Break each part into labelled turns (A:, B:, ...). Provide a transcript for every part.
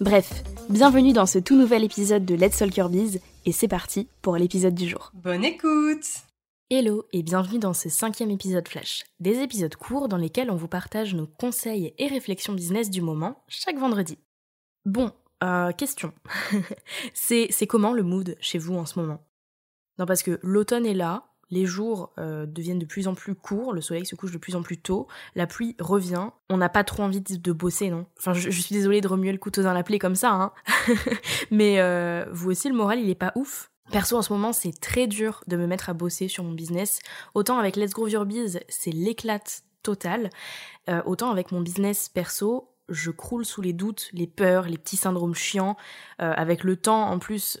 A: Bref, bienvenue dans ce tout nouvel épisode de Let's Talk Your Biz et c'est parti pour l'épisode du jour.
B: Bonne écoute
A: Hello et bienvenue dans ce cinquième épisode Flash. Des épisodes courts dans lesquels on vous partage nos conseils et réflexions business du moment chaque vendredi. Bon, euh, question. c'est comment le mood chez vous en ce moment? Non parce que l'automne est là, les jours euh, deviennent de plus en plus courts, le soleil se couche de plus en plus tôt, la pluie revient, on n'a pas trop envie de, bosser, non? Enfin, je, suis désolée de remuer le couteau dans la plaie comme ça, hein Mais euh, vous aussi, le moral, il est pas ouf. Perso, en ce moment, c'est très dur de me mettre à bosser sur mon business. Autant avec Let's Grow Your Biz, c'est l'éclate totale. Euh, autant avec mon business perso, je croule sous les doutes, les peurs, les petits syndromes chiants. avec le temps, en plus,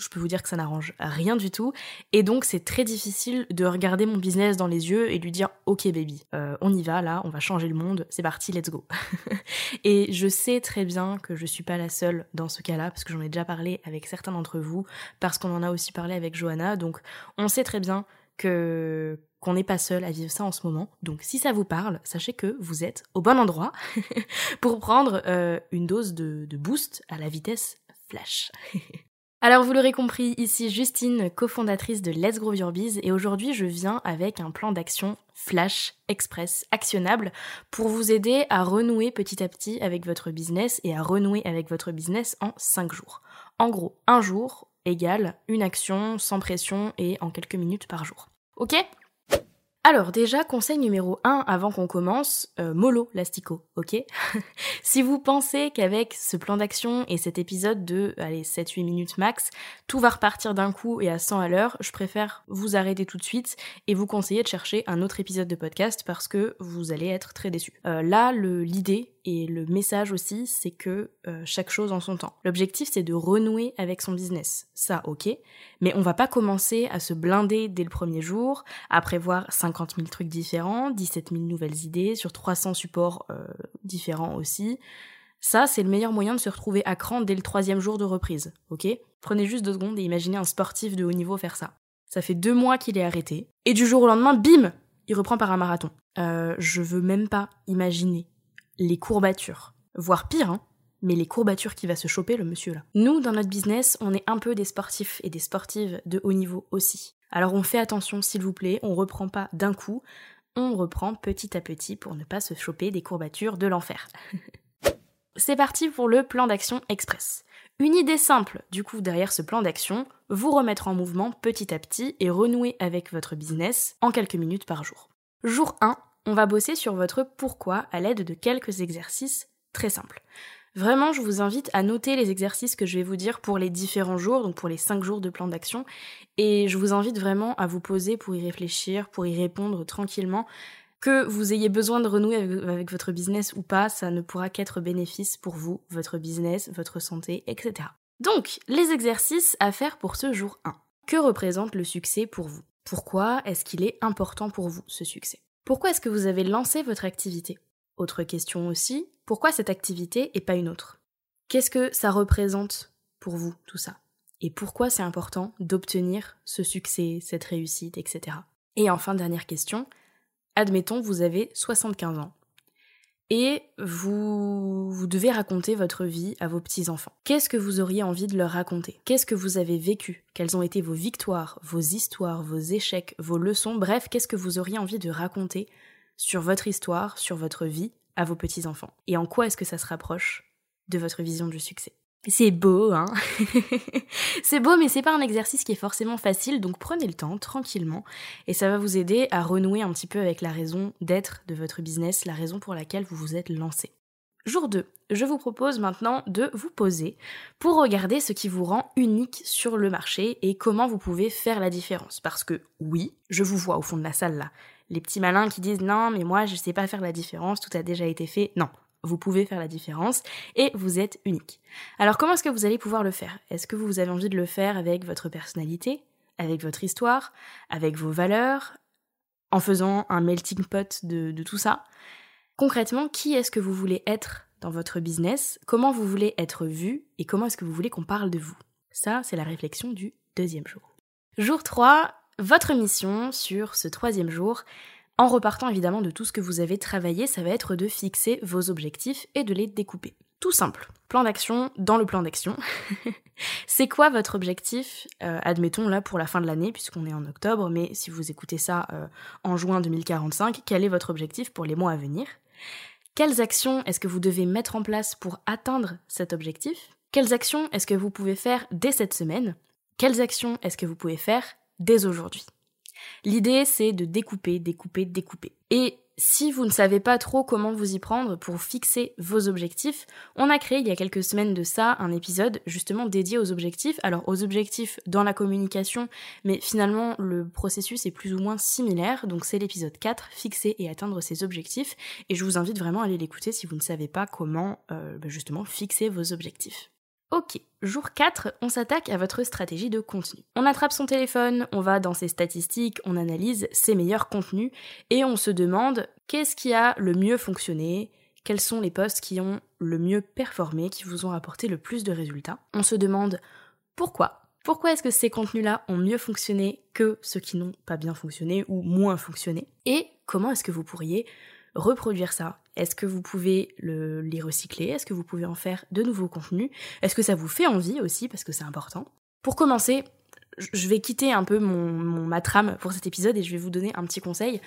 A: je peux vous dire que ça n'arrange rien du tout. Et donc c'est très difficile de regarder mon business dans les yeux et lui dire ok baby, euh, on y va là, on va changer le monde, c'est parti, let's go. et je sais très bien que je suis pas la seule dans ce cas-là, parce que j'en ai déjà parlé avec certains d'entre vous, parce qu'on en a aussi parlé avec Johanna, donc on sait très bien que qu'on n'est pas seul à vivre ça en ce moment. Donc si ça vous parle, sachez que vous êtes au bon endroit pour prendre euh, une dose de, de boost à la vitesse flash. Alors vous l'aurez compris, ici Justine, cofondatrice de Let's Grow Your Biz, et aujourd'hui je viens avec un plan d'action flash, express, actionnable, pour vous aider à renouer petit à petit avec votre business et à renouer avec votre business en 5 jours. En gros, un jour égale une action sans pression et en quelques minutes par jour. Ok? Alors déjà, conseil numéro 1 avant qu'on commence, euh, mollo l'astico, ok? Si vous pensez qu'avec ce plan d'action et cet épisode de allez, 7-8 minutes max, tout va repartir d'un coup et à 100 à l'heure, je préfère vous arrêter tout de suite et vous conseiller de chercher un autre épisode de podcast parce que vous allez être très déçus. Euh, là, l'idée et le message aussi, c'est que euh, chaque chose en son temps. L'objectif, c'est de renouer avec son business. Ça, ok. Mais on va pas commencer à se blinder dès le premier jour, à prévoir 50 000 trucs différents, 17 000 nouvelles idées sur 300 supports euh, différents aussi. Ça, c'est le meilleur moyen de se retrouver à cran dès le troisième jour de reprise, ok? Prenez juste deux secondes et imaginez un sportif de haut niveau faire ça. Ça fait deux mois qu'il est arrêté, et du jour au lendemain, bim Il reprend par un marathon. Euh, je veux même pas imaginer les courbatures. Voire pire, hein, mais les courbatures qui va se choper le monsieur là. Nous, dans notre business, on est un peu des sportifs et des sportives de haut niveau aussi. Alors on fait attention s'il vous plaît, on reprend pas d'un coup, on reprend petit à petit pour ne pas se choper des courbatures de l'enfer. C'est parti pour le plan d'action express. Une idée simple, du coup, derrière ce plan d'action, vous remettre en mouvement petit à petit et renouer avec votre business en quelques minutes par jour. Jour 1, on va bosser sur votre pourquoi à l'aide de quelques exercices très simples. Vraiment, je vous invite à noter les exercices que je vais vous dire pour les différents jours, donc pour les 5 jours de plan d'action, et je vous invite vraiment à vous poser pour y réfléchir, pour y répondre tranquillement. Que vous ayez besoin de renouer avec, votre business ou pas, ça ne pourra qu'être bénéfice pour vous, votre business, votre santé, etc. Donc, les exercices à faire pour ce jour 1. Que représente le succès pour vous? Pourquoi est-ce qu'il est important pour vous, ce succès? Pourquoi est-ce que vous avez lancé votre activité? Autre question aussi, pourquoi cette activité et pas une autre? Qu'est-ce que ça représente pour vous, tout ça? Et pourquoi c'est important d'obtenir ce succès, cette réussite, etc. Et enfin, dernière question, admettons vous avez 75 ans et vous, vous devez raconter votre vie à vos petits-enfants. Qu'est-ce que vous auriez envie de leur raconter? Qu'est-ce que vous avez vécu? Quelles ont été vos victoires, vos histoires, vos échecs, vos leçons? Bref, qu'est-ce que vous auriez envie de raconter sur votre histoire, sur votre vie à vos petits-enfants? Et en quoi est-ce que ça se rapproche de votre vision du succès? C'est beau, hein C'est beau, mais c'est pas un exercice qui est forcément facile, donc prenez le temps, tranquillement, et ça va vous aider à renouer un petit peu avec la raison d'être de votre business, la raison pour laquelle vous vous êtes lancé. Jour 2, je vous propose maintenant de vous poser pour regarder ce qui vous rend unique sur le marché et comment vous pouvez faire la différence. Parce que oui, je vous vois au fond de la salle là. Les petits malins qui disent non mais moi je sais pas faire la différence, tout a déjà été fait. Non, vous pouvez faire la différence et vous êtes unique. Alors comment est-ce que vous allez pouvoir le faire? Est-ce que vous avez envie de le faire avec votre personnalité, avec votre histoire, avec vos valeurs, en faisant un melting pot de, tout ça? Concrètement, qui est-ce que vous voulez être dans votre business? Comment vous voulez être vu? Et comment est-ce que vous voulez qu'on parle de vous? Ça, c'est la réflexion du deuxième jour. Jour 3, votre mission sur ce troisième jour, en repartant évidemment de tout ce que vous avez travaillé, ça va être de fixer vos objectifs et de les découper. Tout simple. Plan d'action dans le plan d'action. c'est quoi votre objectif euh, Admettons là pour la fin de l'année, puisqu'on est en octobre, mais si vous écoutez ça euh, en juin 2045, quel est votre objectif pour les mois à venir? Quelles actions est-ce que vous devez mettre en place pour atteindre cet objectif? Quelles actions est-ce que vous pouvez faire dès cette semaine? Quelles actions est-ce que vous pouvez faire dès aujourd'hui? L'idée, c'est de découper, découper, découper. Et si vous ne savez pas trop comment vous y prendre pour fixer vos objectifs, on a créé il y a quelques semaines de ça un épisode justement dédié aux objectifs. Alors aux objectifs dans la communication, mais finalement le processus est plus ou moins similaire. Donc c'est l'épisode 4, fixer et atteindre ses objectifs. Et je vous invite vraiment à aller l'écouter si vous ne savez pas comment euh, bah, justement fixer vos objectifs. Ok, jour 4, on s'attaque à votre stratégie de contenu. On attrape son téléphone, on va dans ses statistiques, on analyse ses meilleurs contenus et on se demande qu'est-ce qui a le mieux fonctionné, quels sont les posts qui ont le mieux performé, qui vous ont apporté le plus de résultats. On se demande pourquoi. Pourquoi est-ce que ces contenus-là ont mieux fonctionné que ceux qui n'ont pas bien fonctionné ou moins fonctionné? Et comment est-ce que vous pourriez reproduire ça? Est-ce que vous pouvez le, les recycler? Est-ce que vous pouvez en faire de nouveaux contenus? Est-ce que ça vous fait envie aussi Parce que c'est important? Pour commencer, je vais quitter un peu mon, mon, ma trame pour cet épisode et je vais vous donner un petit conseil.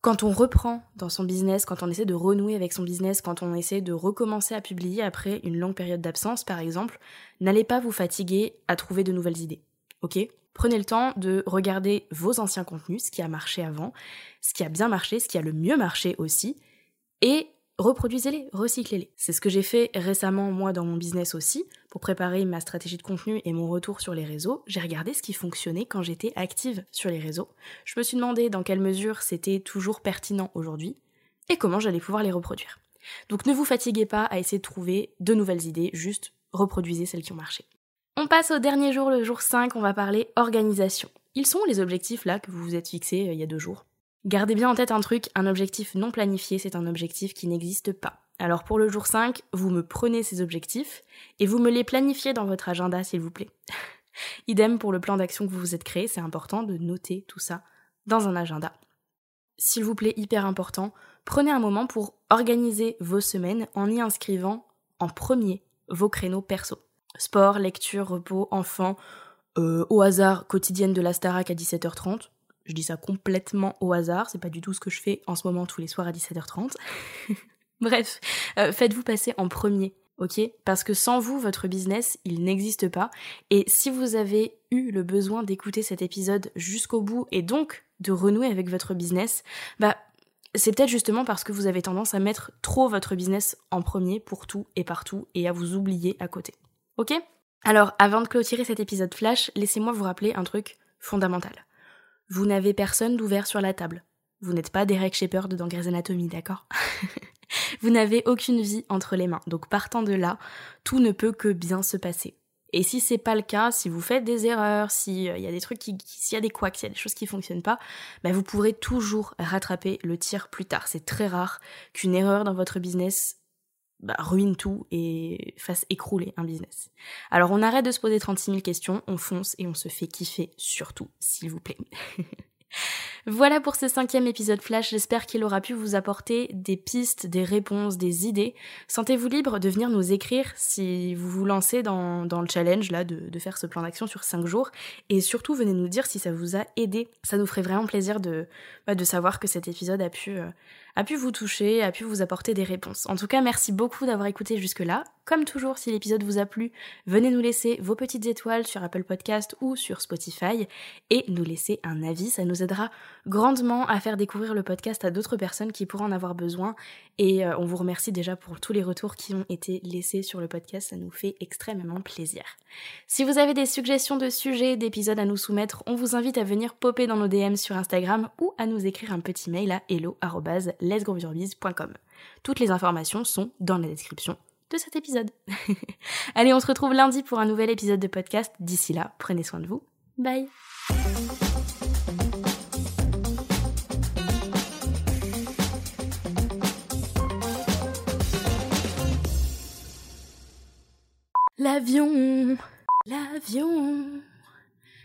A: Quand on reprend dans son business, quand on essaie de renouer avec son business, quand on essaie de recommencer à publier après une longue période d'absence par exemple, n'allez pas vous fatiguer à trouver de nouvelles idées. Ok? Prenez le temps de regarder vos anciens contenus, ce qui a marché avant, ce qui a bien marché, ce qui a le mieux marché aussi, et reproduisez-les, recyclez-les. C'est ce que j'ai fait récemment moi dans mon business aussi, pour préparer ma stratégie de contenu et mon retour sur les réseaux. J'ai regardé ce qui fonctionnait quand j'étais active sur les réseaux. Je me suis demandé dans quelle mesure c'était toujours pertinent aujourd'hui et comment j'allais pouvoir les reproduire. Donc ne vous fatiguez pas à essayer de trouver de nouvelles idées, juste reproduisez celles qui ont marché. On passe au dernier jour, le jour 5, on va parler organisation. Ils sont les objectifs là que vous vous êtes fixés euh, il y a deux jours Gardez bien en tête un truc, un objectif non planifié, c'est un objectif qui n'existe pas. Alors pour le jour 5, vous me prenez ces objectifs et vous me les planifiez dans votre agenda s'il vous plaît. Idem pour le plan d'action que vous vous êtes créé, c'est important de noter tout ça dans un agenda. S'il vous plaît, hyper important, prenez un moment pour organiser vos semaines en y inscrivant en premier vos créneaux perso. Sport, lecture, repos, enfant, euh, au hasard, quotidienne de la Starac à 17h30. Je dis ça complètement au hasard, c'est pas du tout ce que je fais en ce moment tous les soirs à 17h30. Bref, euh, faites-vous passer en premier, ok? Parce que sans vous, votre business, il n'existe pas. Et si vous avez eu le besoin d'écouter cet épisode jusqu'au bout et donc de renouer avec votre business, bah c'est peut-être justement parce que vous avez tendance à mettre trop votre business en premier pour tout et partout et à vous oublier à côté. Ok? Alors, avant de clôturer cet épisode flash, laissez-moi vous rappeler un truc fondamental. Vous n'avez personne d'ouvert sur la table. Vous n'êtes pas Derek Shepard dans Grey's Anatomy, d'accord? Vous n'avez aucune vie entre les mains. Donc partant de là, tout ne peut que bien se passer. Et si c'est pas le cas, si vous faites des erreurs, s'il y a des trucs qui, s'il y a des couacs, s'il y a des choses qui fonctionnent pas, bah vous pourrez toujours rattraper le tir plus tard. C'est très rare qu'une erreur dans votre business bah, ruine tout et fasse écrouler un business. Alors on arrête de se poser 36 000 questions, on fonce et on se fait kiffer surtout, s'il vous plaît. Voilà pour ce cinquième épisode Flash, j'espère qu'il aura pu vous apporter des pistes, des réponses, des idées. Sentez-vous libre de venir nous écrire si vous vous lancez dans, le challenge là de, faire ce plan d'action sur 5 jours. Et surtout, venez nous dire si ça vous a aidé. Ça nous ferait vraiment plaisir de, bah, de savoir que cet épisode a pu, euh, a pu vous toucher, a pu vous apporter des réponses. En tout cas, merci beaucoup d'avoir écouté jusque-là. Comme toujours, si l'épisode vous a plu, venez nous laisser vos petites étoiles sur Apple Podcast ou sur Spotify et nous laisser un avis. Ça nous aidera grandement à faire découvrir le podcast à d'autres personnes qui pourraient en avoir besoin. Et euh, on vous remercie déjà pour tous les retours qui ont été laissés sur le podcast. Ça nous fait extrêmement plaisir. Si vous avez des suggestions de sujets, d'épisodes à nous soumettre, on vous invite à venir popper dans nos DM sur Instagram ou à nous écrire un petit mail à hello@ toutes les informations sont dans la description de cet épisode. Allez, on se retrouve lundi pour un nouvel épisode de podcast. D'ici là, prenez soin de vous. Bye L'avion, l'avion.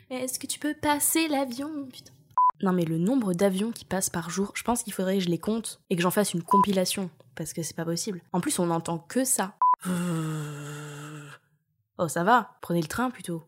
A: Est-ce que tu peux passer l'avion? Putain. Non mais le nombre d'avions qui passent par jour, je pense qu'il faudrait que je les compte et que j'en fasse une compilation, parce que c'est pas possible. En plus on n'entend que ça. Oh ça va, prenez le train plutôt.